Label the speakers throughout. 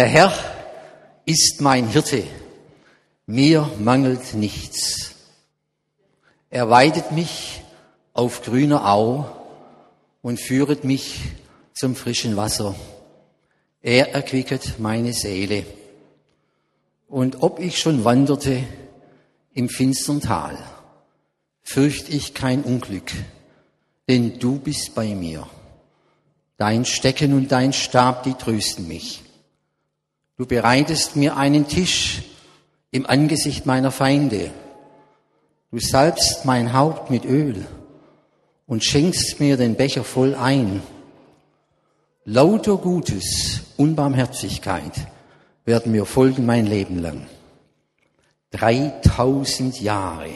Speaker 1: Der Herr ist mein Hirte. Mir mangelt nichts. Er weidet mich auf grüner Au und führet mich zum frischen Wasser. Er erquicket meine Seele. Und ob ich schon wanderte im finstern Tal, fürcht ich kein Unglück, denn du bist bei mir. Dein Stecken und dein Stab, die trösten mich. Du bereitest mir einen Tisch im Angesicht meiner Feinde. Du salbst mein Haupt mit Öl und schenkst mir den Becher voll ein. Lauter Gutes und Barmherzigkeit werden mir folgen mein Leben lang. 3000 Jahre.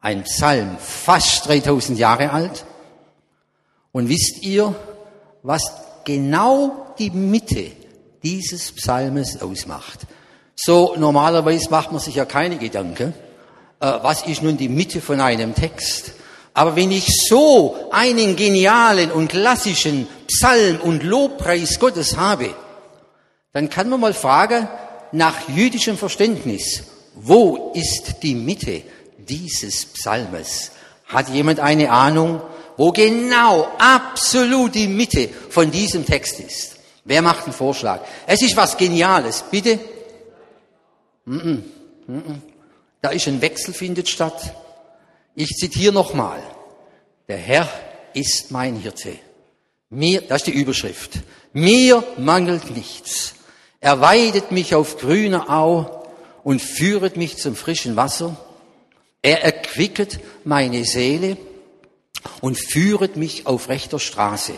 Speaker 1: Ein Psalm, fast 3000 Jahre alt. Und wisst ihr, was genau die Mitte dieses Psalmes ausmacht? So normalerweise macht man sich ja keine Gedanken, äh, was ist nun die Mitte von einem Text. Aber wenn ich so einen genialen und klassischen Psalm und Lobpreis Gottes habe, dann kann man mal fragen, nach jüdischem Verständnis, wo ist die Mitte dieses Psalmes? Hat jemand eine Ahnung, wo genau absolut die Mitte von diesem Text ist? Wer macht einen Vorschlag? Es ist was Geniales, bitte. Mm -mm, da ist ein Wechsel findet statt. Ich zitiere nochmal. Der Herr ist mein Hirte. Mir, das ist die Überschrift. Mir mangelt nichts. Er weidet mich auf grüner Au und führet mich zum frischen Wasser. Er erquicket meine Seele und führet mich auf rechter Straße.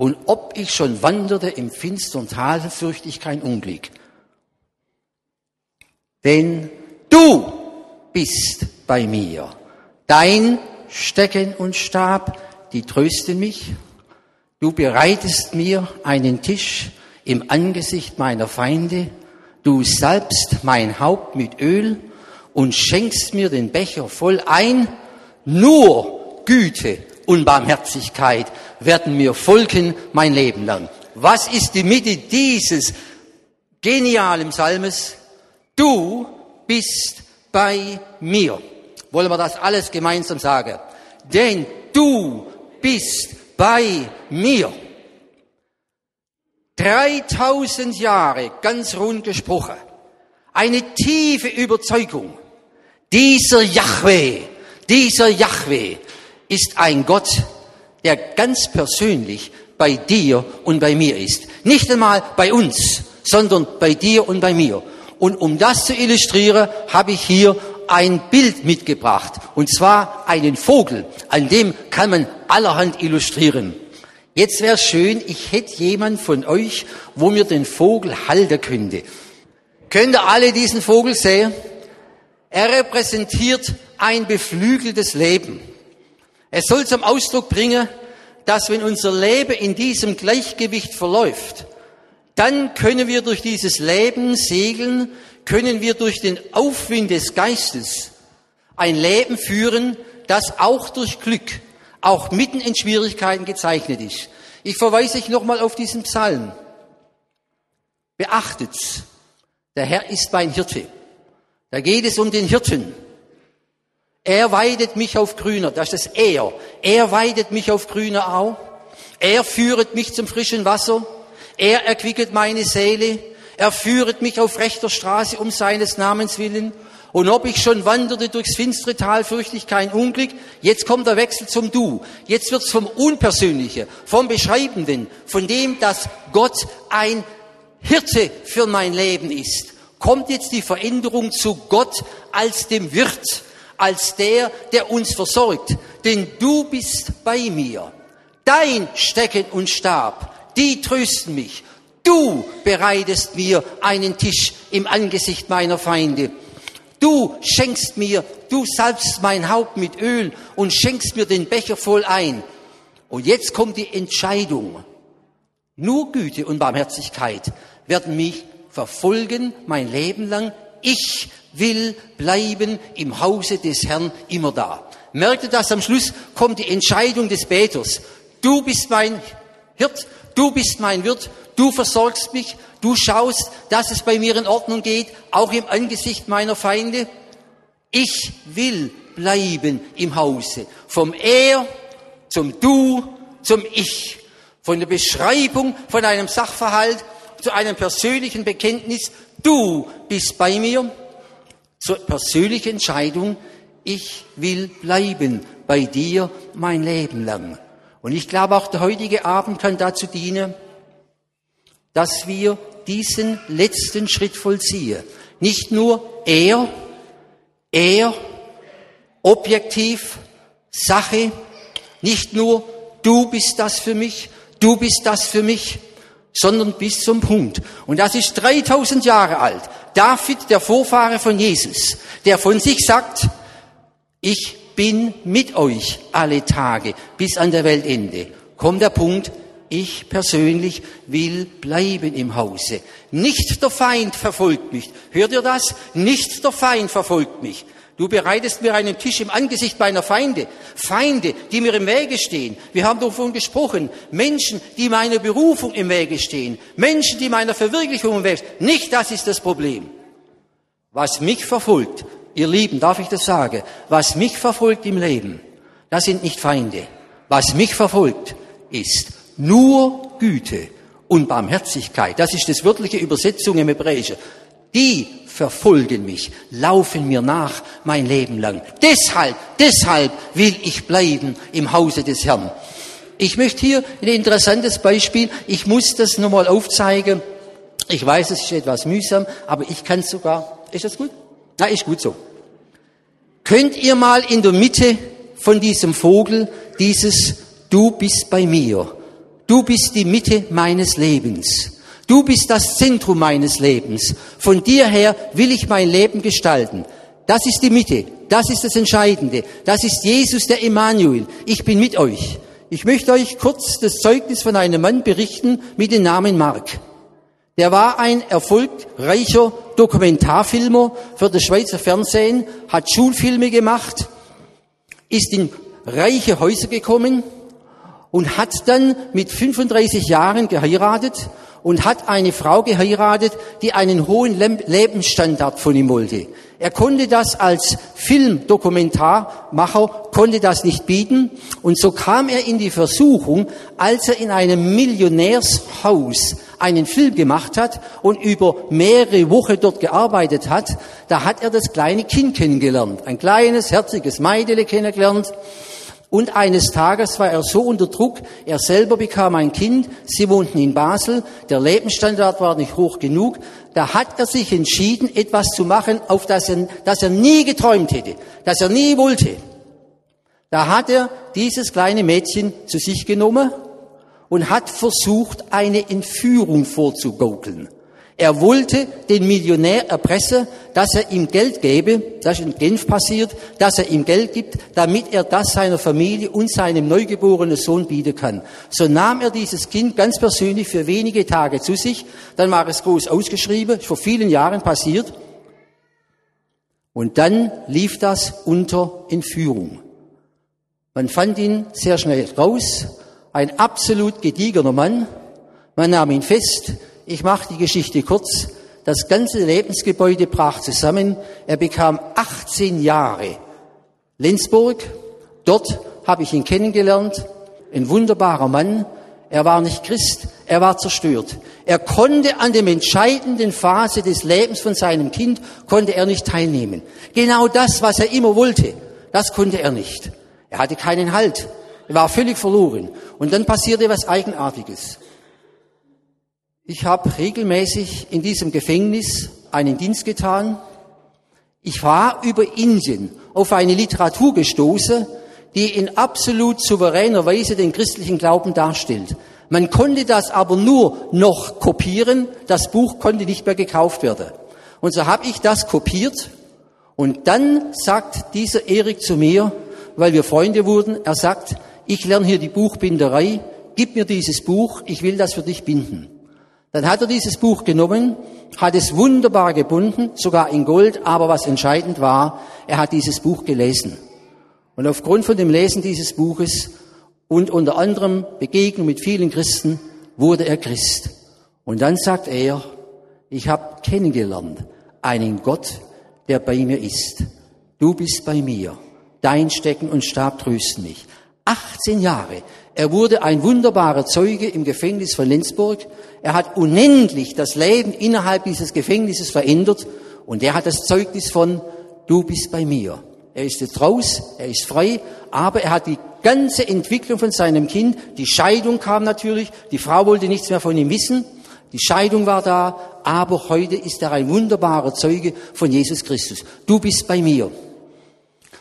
Speaker 1: Und ob ich schon wanderte im finstern Tal, fürchte ich kein Unglück. Denn du bist bei mir. Dein Stecken und Stab, die trösten mich. Du bereitest mir einen Tisch im Angesicht meiner Feinde. Du salbst mein Haupt mit Öl und schenkst mir den Becher voll ein. Nur Güte und Barmherzigkeit werden mir folgen mein Leben lang. Was ist die Mitte dieses genialen Psalmes? Du bist bei mir. Wollen wir das alles gemeinsam sagen? Denn du bist bei mir. 3000 Jahre, ganz rund gesprochen, eine tiefe Überzeugung. Dieser Yahweh, dieser Yahweh ist ein Gott, der ganz persönlich bei dir und bei mir ist. Nicht einmal bei uns, sondern bei dir und bei mir. Und um das zu illustrieren, habe ich hier ein Bild mitgebracht. Und zwar einen Vogel. An dem kann man allerhand illustrieren. Jetzt wäre schön, ich hätte jemand von euch, wo mir den Vogel halten könnte. Könnt ihr alle diesen Vogel sehen? Er repräsentiert ein beflügeltes Leben. Es soll zum Ausdruck bringen, dass wenn unser Leben in diesem Gleichgewicht verläuft, dann können wir durch dieses Leben segeln, können wir durch den Aufwind des Geistes ein Leben führen, das auch durch Glück, auch mitten in Schwierigkeiten gezeichnet ist. Ich verweise euch nochmal auf diesen Psalm. Beachtet's. Der Herr ist mein Hirte. Da geht es um den Hirten. Er weidet mich auf grüner, das ist das Er. Er weidet mich auf grüner Au. Er führet mich zum frischen Wasser. Er erquicket meine Seele. Er führet mich auf rechter Straße um seines Namens willen. Und ob ich schon wanderte durchs finstere Tal, fürchte ich kein Unglück. Jetzt kommt der Wechsel zum Du. Jetzt wird's vom Unpersönlichen, vom Beschreibenden, von dem, dass Gott ein Hirte für mein Leben ist. Kommt jetzt die Veränderung zu Gott als dem Wirt, als der, der uns versorgt. Denn du bist bei mir. Dein Stecken und Stab, die trösten mich. Du bereitest mir einen Tisch im Angesicht meiner Feinde. Du schenkst mir, du salbst mein Haupt mit Öl und schenkst mir den Becher voll ein. Und jetzt kommt die Entscheidung. Nur Güte und Barmherzigkeit werden mich verfolgen mein Leben lang. Ich will bleiben im Hause des Herrn immer da. Merkt ihr das? Am Schluss kommt die Entscheidung des Beters. Du bist mein Hirt, Du bist mein Wirt, du versorgst mich, Du schaust, dass es bei mir in Ordnung geht, auch im Angesicht meiner Feinde. Ich will bleiben im Hause. Vom Er zum Du zum Ich. Von der Beschreibung von einem Sachverhalt zu einem persönlichen Bekenntnis. Du bist bei mir. Zur persönlichen Entscheidung. Ich will bleiben bei dir mein Leben lang. Und ich glaube, auch der heutige Abend kann dazu dienen, dass wir diesen letzten Schritt vollziehen. Nicht nur er, er, objektiv, Sache, nicht nur du bist das für mich, du bist das für mich, sondern bis zum Punkt. Und das ist 3000 Jahre alt. David, der Vorfahre von Jesus, der von sich sagt, ich bin mit euch alle Tage bis an der Weltende. Kommt der Punkt, ich persönlich will bleiben im Hause. Nicht der Feind verfolgt mich. Hört ihr das? Nicht der Feind verfolgt mich. Du bereitest mir einen Tisch im Angesicht meiner Feinde. Feinde, die mir im Wege stehen. Wir haben davon gesprochen. Menschen, die meiner Berufung im Wege stehen. Menschen, die meiner Verwirklichung im Wege stehen. Nicht das ist das Problem. Was mich verfolgt, ihr Lieben, darf ich das sagen? Was mich verfolgt im Leben, das sind nicht Feinde. Was mich verfolgt, ist nur Güte und Barmherzigkeit, das ist das wörtliche Übersetzung im Hebräischen, die verfolgen mich, laufen mir nach mein Leben lang. Deshalb, deshalb will ich bleiben im Hause des Herrn. Ich möchte hier ein interessantes Beispiel, ich muss das nochmal aufzeigen. Ich weiß, es ist etwas mühsam, aber ich kann sogar. Ist das gut? Na, ist gut so. Könnt ihr mal in der Mitte von diesem Vogel dieses Du bist bei mir Du bist die Mitte meines Lebens. Du bist das Zentrum meines Lebens. Von dir her will ich mein Leben gestalten. Das ist die Mitte. Das ist das Entscheidende. Das ist Jesus, der Emmanuel. Ich bin mit euch. Ich möchte euch kurz das Zeugnis von einem Mann berichten mit dem Namen Mark. Der war ein erfolgreicher Dokumentarfilmer für das Schweizer Fernsehen, hat Schulfilme gemacht, ist in reiche Häuser gekommen, und hat dann mit 35 Jahren geheiratet und hat eine Frau geheiratet, die einen hohen Lebensstandard von ihm wollte. Er konnte das als Filmdokumentarmacher, konnte das nicht bieten. Und so kam er in die Versuchung, als er in einem Millionärshaus einen Film gemacht hat und über mehrere Wochen dort gearbeitet hat, da hat er das kleine Kind kennengelernt, ein kleines, herziges Meidele kennengelernt und eines Tages war er so unter Druck, er selber bekam ein Kind, sie wohnten in Basel, der Lebensstandard war nicht hoch genug, da hat er sich entschieden, etwas zu machen, auf das er, das er nie geträumt hätte, das er nie wollte. Da hat er dieses kleine Mädchen zu sich genommen und hat versucht, eine Entführung vorzugaukeln. Er wollte den Millionär erpressen, dass er ihm Geld gebe, das ist in Genf passiert, dass er ihm Geld gibt, damit er das seiner Familie und seinem neugeborenen Sohn bieten kann. So nahm er dieses Kind ganz persönlich für wenige Tage zu sich, dann war es groß ausgeschrieben, ist vor vielen Jahren passiert, und dann lief das unter Entführung. Man fand ihn sehr schnell raus, ein absolut gediegener Mann, man nahm ihn fest, ich mache die Geschichte kurz. Das ganze Lebensgebäude brach zusammen. Er bekam 18 Jahre. Lenzburg, dort habe ich ihn kennengelernt. Ein wunderbarer Mann. Er war nicht Christ, er war zerstört. Er konnte an dem entscheidenden Phase des Lebens von seinem Kind, konnte er nicht teilnehmen. Genau das, was er immer wollte, das konnte er nicht. Er hatte keinen Halt. Er war völlig verloren. Und dann passierte was Eigenartiges. Ich habe regelmäßig in diesem Gefängnis einen Dienst getan. Ich war über Indien auf eine Literatur gestoßen, die in absolut souveräner Weise den christlichen Glauben darstellt. Man konnte das aber nur noch kopieren, das Buch konnte nicht mehr gekauft werden. Und so habe ich das kopiert und dann sagt dieser Erik zu mir, weil wir Freunde wurden, er sagt, ich lerne hier die Buchbinderei, gib mir dieses Buch, ich will das für dich binden. Dann hat er dieses Buch genommen, hat es wunderbar gebunden, sogar in Gold, aber was entscheidend war, er hat dieses Buch gelesen. Und aufgrund von dem Lesen dieses Buches und unter anderem Begegnung mit vielen Christen wurde er Christ. Und dann sagt er, ich habe kennengelernt einen Gott, der bei mir ist. Du bist bei mir. Dein Stecken und Stab trösten mich. 18 Jahre. Er wurde ein wunderbarer Zeuge im Gefängnis von Lenzburg. Er hat unendlich das Leben innerhalb dieses Gefängnisses verändert und er hat das Zeugnis von, du bist bei mir. Er ist jetzt raus, er ist frei, aber er hat die ganze Entwicklung von seinem Kind, die Scheidung kam natürlich, die Frau wollte nichts mehr von ihm wissen, die Scheidung war da, aber heute ist er ein wunderbarer Zeuge von Jesus Christus. Du bist bei mir.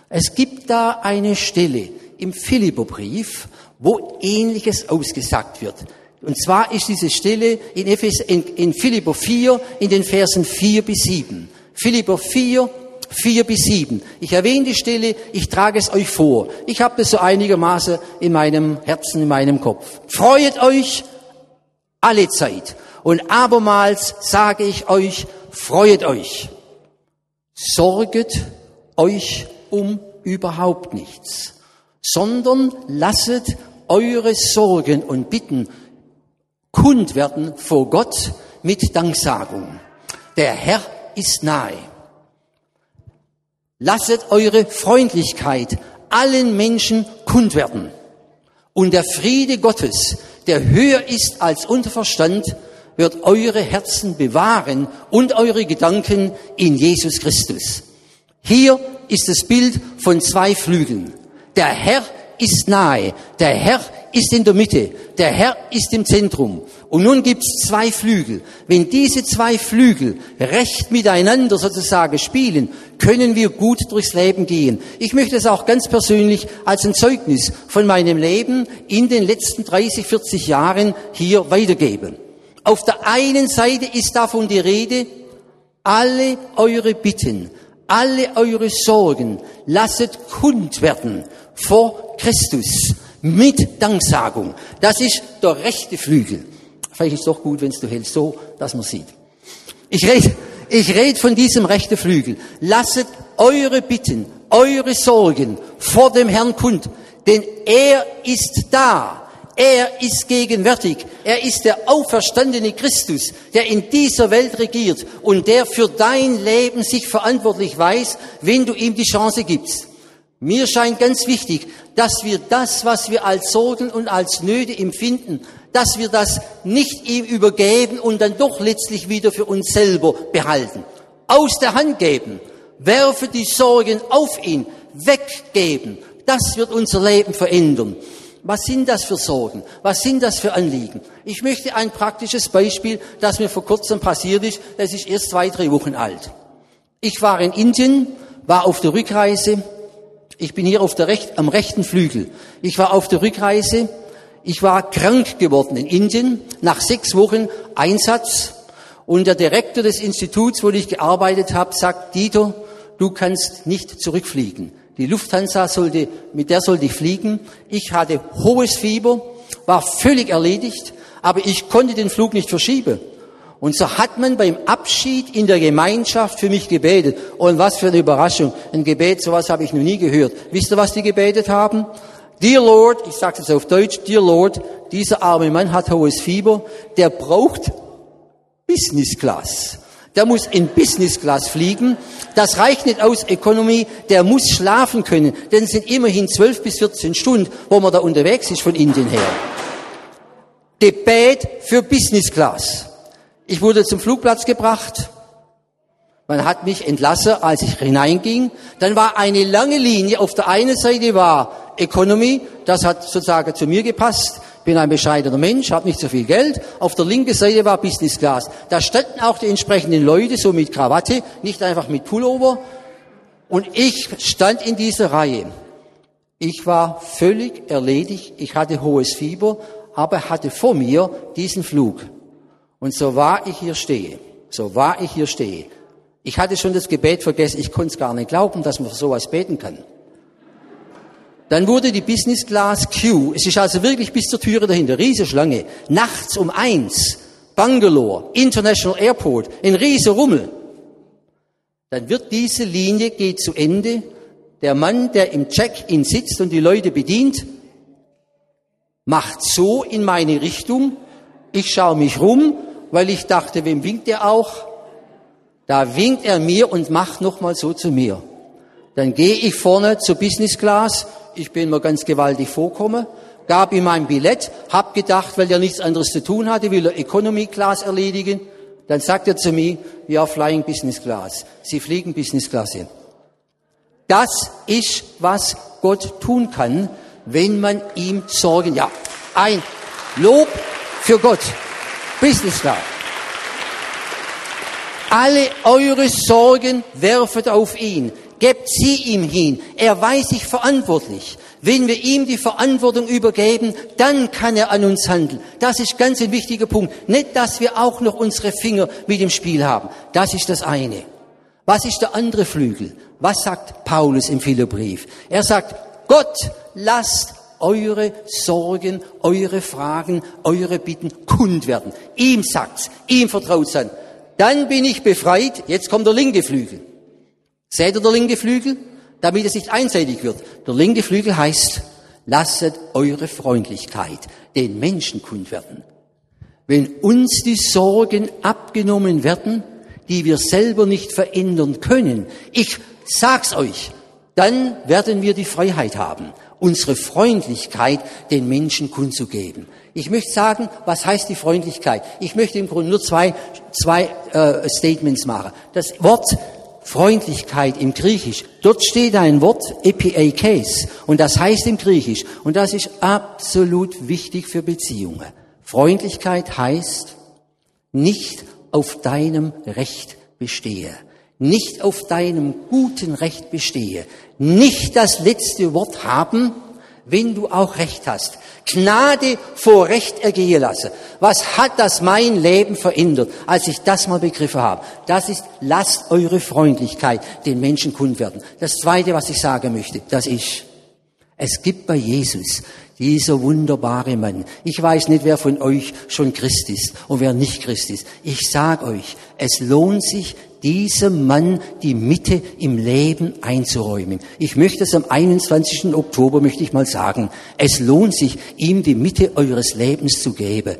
Speaker 1: Es gibt da eine Stelle im Philipperbrief, wo Ähnliches ausgesagt wird. Und zwar ist diese Stelle in, Ephes, in, in Philipper 4, in den Versen 4 bis 7. Philipper 4, 4 bis 7. Ich erwähne die Stelle, ich trage es euch vor. Ich habe das so einigermaßen in meinem Herzen, in meinem Kopf. Freut euch alle Zeit. Und abermals sage ich euch, freut euch. Sorget euch um überhaupt nichts, sondern lasset eure Sorgen und Bitten kund werden vor Gott mit Danksagung. Der Herr ist nahe. Lasset eure Freundlichkeit allen Menschen kund werden. Und der Friede Gottes, der höher ist als unser Verstand, wird eure Herzen bewahren und eure Gedanken in Jesus Christus. Hier ist das Bild von zwei Flügeln. Der Herr ist nahe, der Herr ist in der Mitte, der Herr ist im Zentrum. Und nun gibt's zwei Flügel. Wenn diese zwei Flügel recht miteinander sozusagen spielen, können wir gut durchs Leben gehen. Ich möchte es auch ganz persönlich als ein Zeugnis von meinem Leben in den letzten 30, 40 Jahren hier weitergeben. Auf der einen Seite ist davon die Rede, alle eure Bitten, alle eure Sorgen lasset kund werden vor Christus mit Danksagung. Das ist der rechte Flügel. Vielleicht ist es doch gut, wenn du hältst, so, dass man sieht. Ich rede, ich rede von diesem rechten Flügel. Lasset eure Bitten, eure Sorgen vor dem Herrn kund, denn er ist da. Er ist gegenwärtig. Er ist der auferstandene Christus, der in dieser Welt regiert und der für dein Leben sich verantwortlich weiß, wenn du ihm die Chance gibst. Mir scheint ganz wichtig, dass wir das, was wir als Sorgen und als Nöte empfinden, dass wir das nicht ihm übergeben und dann doch letztlich wieder für uns selber behalten. Aus der Hand geben, werfe die Sorgen auf ihn, weggeben. Das wird unser Leben verändern. Was sind das für Sorgen? Was sind das für Anliegen? Ich möchte ein praktisches Beispiel, das mir vor kurzem passiert ist. Das ist erst zwei, drei Wochen alt. Ich war in Indien, war auf der Rückreise. Ich bin hier auf der Recht, am rechten Flügel. Ich war auf der Rückreise. Ich war krank geworden in Indien nach sechs Wochen Einsatz. Und der Direktor des Instituts, wo ich gearbeitet habe, sagt, Dieter, du kannst nicht zurückfliegen. Die Lufthansa sollte, mit der sollte ich fliegen. Ich hatte hohes Fieber, war völlig erledigt, aber ich konnte den Flug nicht verschieben. Und so hat man beim Abschied in der Gemeinschaft für mich gebetet. Und was für eine Überraschung. Ein Gebet, sowas habe ich noch nie gehört. Wisst ihr, was die gebetet haben? Dear Lord, ich sage es auf Deutsch, Dear Lord, dieser arme Mann hat hohes Fieber, der braucht Business Class der muss in Business Class fliegen. Das reicht nicht aus Economy, der muss schlafen können, denn es sind immerhin 12 bis 14 Stunden, wo man da unterwegs ist von Indien her. Debate für Business Class. Ich wurde zum Flugplatz gebracht. Man hat mich entlassen, als ich hineinging. Dann war eine lange Linie. Auf der einen Seite war Economy, das hat sozusagen zu mir gepasst bin ein bescheidener Mensch, habe nicht so viel Geld. Auf der linken Seite war Business Class. Da standen auch die entsprechenden Leute, so mit Krawatte, nicht einfach mit Pullover. Und ich stand in dieser Reihe. Ich war völlig erledigt. Ich hatte hohes Fieber, aber hatte vor mir diesen Flug. Und so war ich hier stehe. So war ich hier stehe. Ich hatte schon das Gebet vergessen. Ich konnte es gar nicht glauben, dass man für sowas beten kann. Dann wurde die Business Class Q, es ist also wirklich bis zur Türe dahinter, riesige Schlange, nachts um eins, Bangalore, International Airport, ein riesiger Rummel. Dann wird diese Linie, geht zu Ende, der Mann, der im Check-in sitzt und die Leute bedient, macht so in meine Richtung, ich schaue mich rum weil ich dachte, wem winkt er auch? Da winkt er mir und macht nochmal so zu mir. Dann gehe ich vorne zur Business Class, ich bin mir ganz gewaltig vorkomme, gab ihm mein Billett, hab gedacht, weil er nichts anderes zu tun hatte, will er Economy Class erledigen. Dann sagt er zu mir, are flying Business Class. Sie fliegen Business Class hin. Das ist, was Gott tun kann, wenn man ihm Sorgen, ja, ein Lob für Gott. Business Class. Alle eure Sorgen werfet auf ihn. Gebt sie ihm hin. Er weiß sich verantwortlich. Wenn wir ihm die Verantwortung übergeben, dann kann er an uns handeln. Das ist ganz ein wichtiger Punkt. Nicht, dass wir auch noch unsere Finger mit im Spiel haben. Das ist das eine. Was ist der andere Flügel? Was sagt Paulus im Philipperbrief? Er sagt, Gott, lasst eure Sorgen, eure Fragen, eure Bitten kund werden. Ihm sagt's, ihm vertraut's an. Dann bin ich befreit. Jetzt kommt der linke Flügel. Seht ihr der linke Flügel? Damit es nicht einseitig wird. Der linke Flügel heißt, lasset eure Freundlichkeit den Menschen kund werden. Wenn uns die Sorgen abgenommen werden, die wir selber nicht verändern können, ich sag's euch, dann werden wir die Freiheit haben, unsere Freundlichkeit den Menschen kundzugeben. Ich möchte sagen, was heißt die Freundlichkeit? Ich möchte im Grunde nur zwei, zwei äh, Statements machen. Das Wort Freundlichkeit im Griechisch. Dort steht ein Wort, epiakes, und das heißt im Griechisch, und das ist absolut wichtig für Beziehungen. Freundlichkeit heißt, nicht auf deinem Recht bestehe, nicht auf deinem guten Recht bestehe, nicht das letzte Wort haben, wenn du auch Recht hast. Gnade vor Recht ergehen lasse. Was hat das mein Leben verändert, als ich das mal begriffen habe? Das ist, lasst eure Freundlichkeit den Menschen kund werden. Das zweite, was ich sagen möchte, das ist, es gibt bei Jesus dieser wunderbare Mann. Ich weiß nicht, wer von euch schon Christ ist und wer nicht Christ ist. Ich sag euch, es lohnt sich, diesem Mann die Mitte im Leben einzuräumen. Ich möchte es am 21. Oktober, möchte ich mal sagen, es lohnt sich, ihm die Mitte eures Lebens zu geben.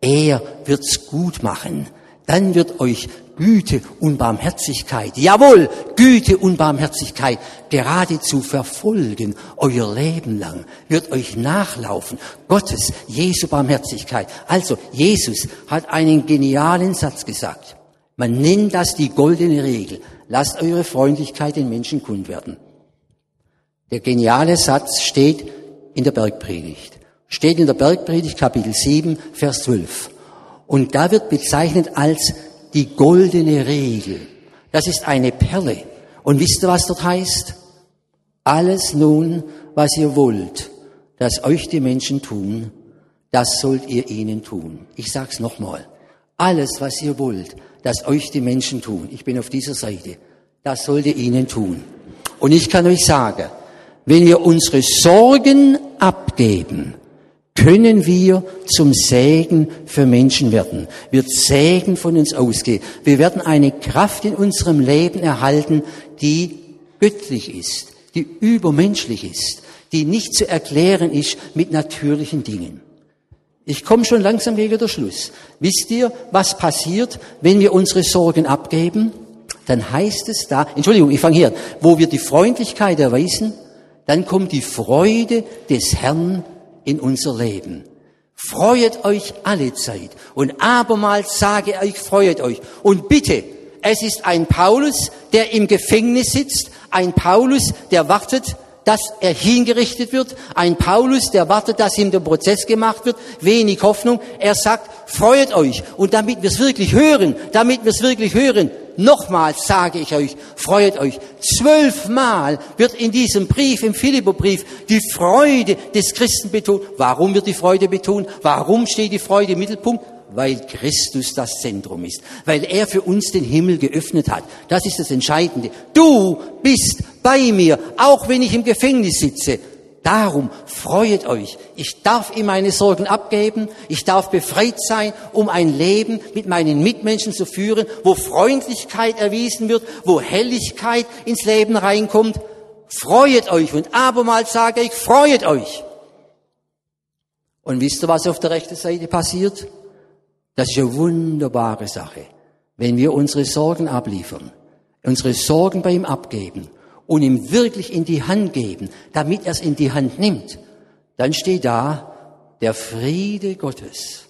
Speaker 1: Er wird's gut machen. Dann wird euch Güte und Barmherzigkeit, jawohl, Güte und Barmherzigkeit geradezu verfolgen, euer Leben lang, wird euch nachlaufen. Gottes, Jesu Barmherzigkeit. Also, Jesus hat einen genialen Satz gesagt. Man nennt das die goldene Regel. Lasst eure Freundlichkeit den Menschen kund werden. Der geniale Satz steht in der Bergpredigt. Steht in der Bergpredigt Kapitel 7, Vers 12. Und da wird bezeichnet als die goldene Regel. Das ist eine Perle. Und wisst ihr, was dort heißt? Alles nun, was ihr wollt, dass euch die Menschen tun, das sollt ihr ihnen tun. Ich sag's nochmal. Alles, was ihr wollt, dass euch die Menschen tun. Ich bin auf dieser Seite. Das sollt ihr ihnen tun. Und ich kann euch sagen, wenn wir unsere Sorgen abgeben, können wir zum Segen für Menschen werden. Wird Segen von uns ausgehen. Wir werden eine Kraft in unserem Leben erhalten, die göttlich ist, die übermenschlich ist, die nicht zu erklären ist mit natürlichen Dingen. Ich komme schon langsam gegen den Schluss. Wisst ihr, was passiert, wenn wir unsere Sorgen abgeben? Dann heißt es da, Entschuldigung, ich fange hier, wo wir die Freundlichkeit erweisen, dann kommt die Freude des Herrn in unser Leben. Freuet euch alle Zeit. Und abermals sage ich, freuet euch. Und bitte, es ist ein Paulus, der im Gefängnis sitzt, ein Paulus, der wartet, dass er hingerichtet wird. Ein Paulus, der wartet, dass ihm der Prozess gemacht wird. Wenig Hoffnung. Er sagt, freut euch. Und damit wir es wirklich hören, damit wir es wirklich hören, nochmals sage ich euch, freut euch. Zwölfmal wird in diesem Brief, im Philipperbrief, die Freude des Christen betont. Warum wird die Freude betont? Warum steht die Freude im Mittelpunkt? Weil Christus das Zentrum ist, weil er für uns den Himmel geöffnet hat. Das ist das Entscheidende. Du bist bei mir, auch wenn ich im Gefängnis sitze. Darum freuet euch. Ich darf ihm meine Sorgen abgeben. Ich darf befreit sein, um ein Leben mit meinen Mitmenschen zu führen, wo Freundlichkeit erwiesen wird, wo Helligkeit ins Leben reinkommt. Freuet euch. Und abermals sage ich, freuet euch. Und wisst ihr, was auf der rechten Seite passiert? Das ist eine wunderbare Sache, wenn wir unsere Sorgen abliefern, unsere Sorgen bei ihm abgeben und ihm wirklich in die Hand geben, damit er es in die Hand nimmt. Dann steht da der Friede Gottes,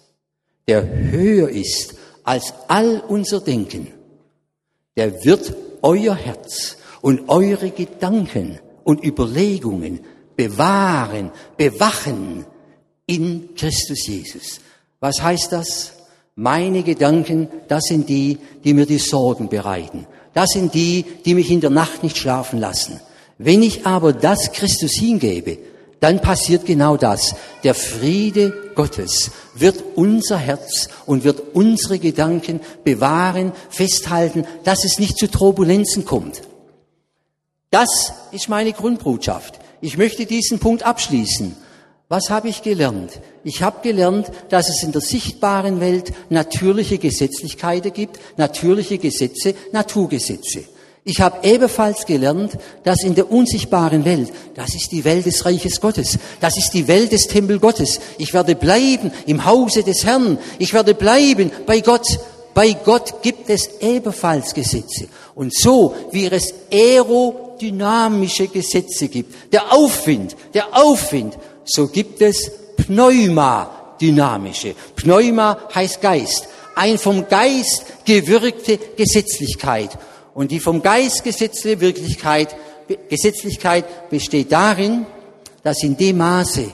Speaker 1: der höher ist als all unser Denken, der wird euer Herz und eure Gedanken und Überlegungen bewahren, bewachen in Christus Jesus. Was heißt das? Meine Gedanken, das sind die, die mir die Sorgen bereiten. Das sind die, die mich in der Nacht nicht schlafen lassen. Wenn ich aber das Christus hingebe, dann passiert genau das. Der Friede Gottes wird unser Herz und wird unsere Gedanken bewahren, festhalten, dass es nicht zu Turbulenzen kommt. Das ist meine Grundbotschaft. Ich möchte diesen Punkt abschließen. Was habe ich gelernt? Ich habe gelernt, dass es in der sichtbaren Welt natürliche Gesetzlichkeiten gibt, natürliche Gesetze, Naturgesetze. Ich habe ebenfalls gelernt, dass in der unsichtbaren Welt, das ist die Welt des Reiches Gottes, das ist die Welt des Tempel Gottes. Ich werde bleiben im Hause des Herrn. Ich werde bleiben bei Gott. Bei Gott gibt es ebenfalls Gesetze. Und so, wie es aerodynamische Gesetze gibt, der Aufwind, der Aufwind, so gibt es pneumadynamische. Pneuma heißt Geist. Ein vom Geist gewirkte Gesetzlichkeit. Und die vom Geist gesetzte Wirklichkeit, Gesetzlichkeit besteht darin, dass in dem Maße,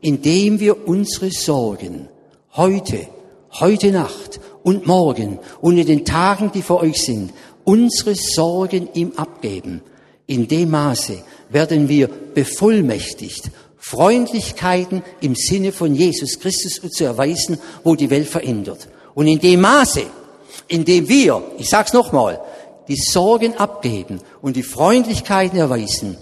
Speaker 1: in dem wir unsere Sorgen heute, heute Nacht und morgen und in den Tagen, die vor euch sind, unsere Sorgen ihm abgeben, in dem Maße werden wir bevollmächtigt, Freundlichkeiten im Sinne von Jesus Christus zu erweisen, wo die Welt verändert. Und in dem Maße, in dem wir, ich sag's nochmal, die Sorgen abgeben und die Freundlichkeiten erweisen,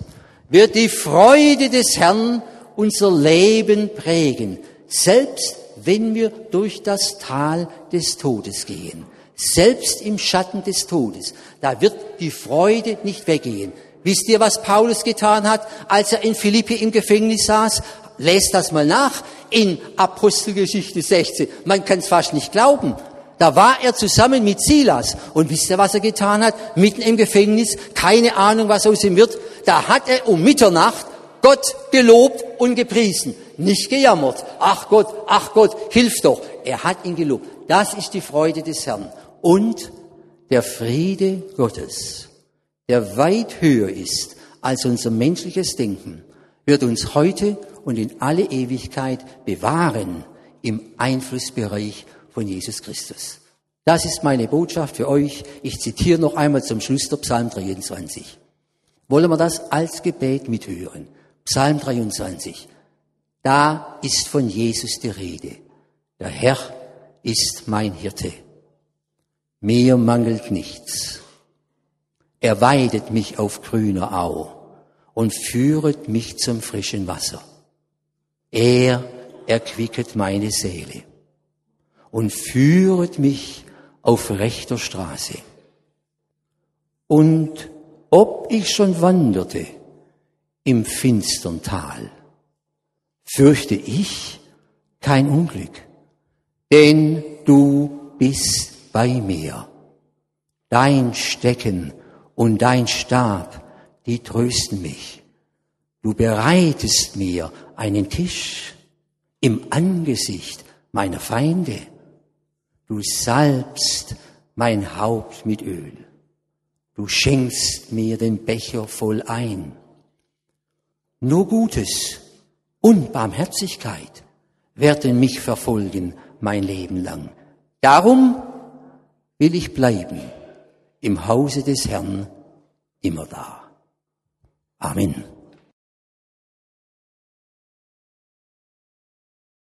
Speaker 1: wird die Freude des Herrn unser Leben prägen, selbst wenn wir durch das Tal des Todes gehen. Selbst im Schatten des Todes, da wird die Freude nicht weggehen. Wisst ihr, was Paulus getan hat, als er in Philippi im Gefängnis saß? Lest das mal nach in Apostelgeschichte 16. Man kann es fast nicht glauben. Da war er zusammen mit Silas. Und wisst ihr, was er getan hat? Mitten im Gefängnis, keine Ahnung, was aus ihm wird. Da hat er um Mitternacht Gott gelobt und gepriesen. Nicht gejammert. Ach Gott, ach Gott, hilf doch. Er hat ihn gelobt. Das ist die Freude des Herrn. Und der Friede Gottes, der weit höher ist als unser menschliches Denken, wird uns heute und in alle Ewigkeit bewahren im Einflussbereich von Jesus Christus. Das ist meine Botschaft für euch. Ich zitiere noch einmal zum Schluss der Psalm 23. Wollen wir das als Gebet mithören? Psalm 23. Da ist von Jesus die Rede. Der Herr ist mein Hirte. Mir mangelt nichts. Er weidet mich auf grüner Au und führet mich zum frischen Wasser. Er erquicket meine Seele und führet mich auf rechter Straße. Und ob ich schon wanderte im finstern Tal, fürchte ich kein Unglück, denn du bist bei mir. Dein Stecken und dein Stab, die trösten mich. Du bereitest mir einen Tisch im Angesicht meiner Feinde. Du salbst mein Haupt mit Öl. Du schenkst mir den Becher voll ein. Nur Gutes und Barmherzigkeit werden mich verfolgen mein Leben lang. Darum will ich bleiben im Hause des Herrn immer da. Amen.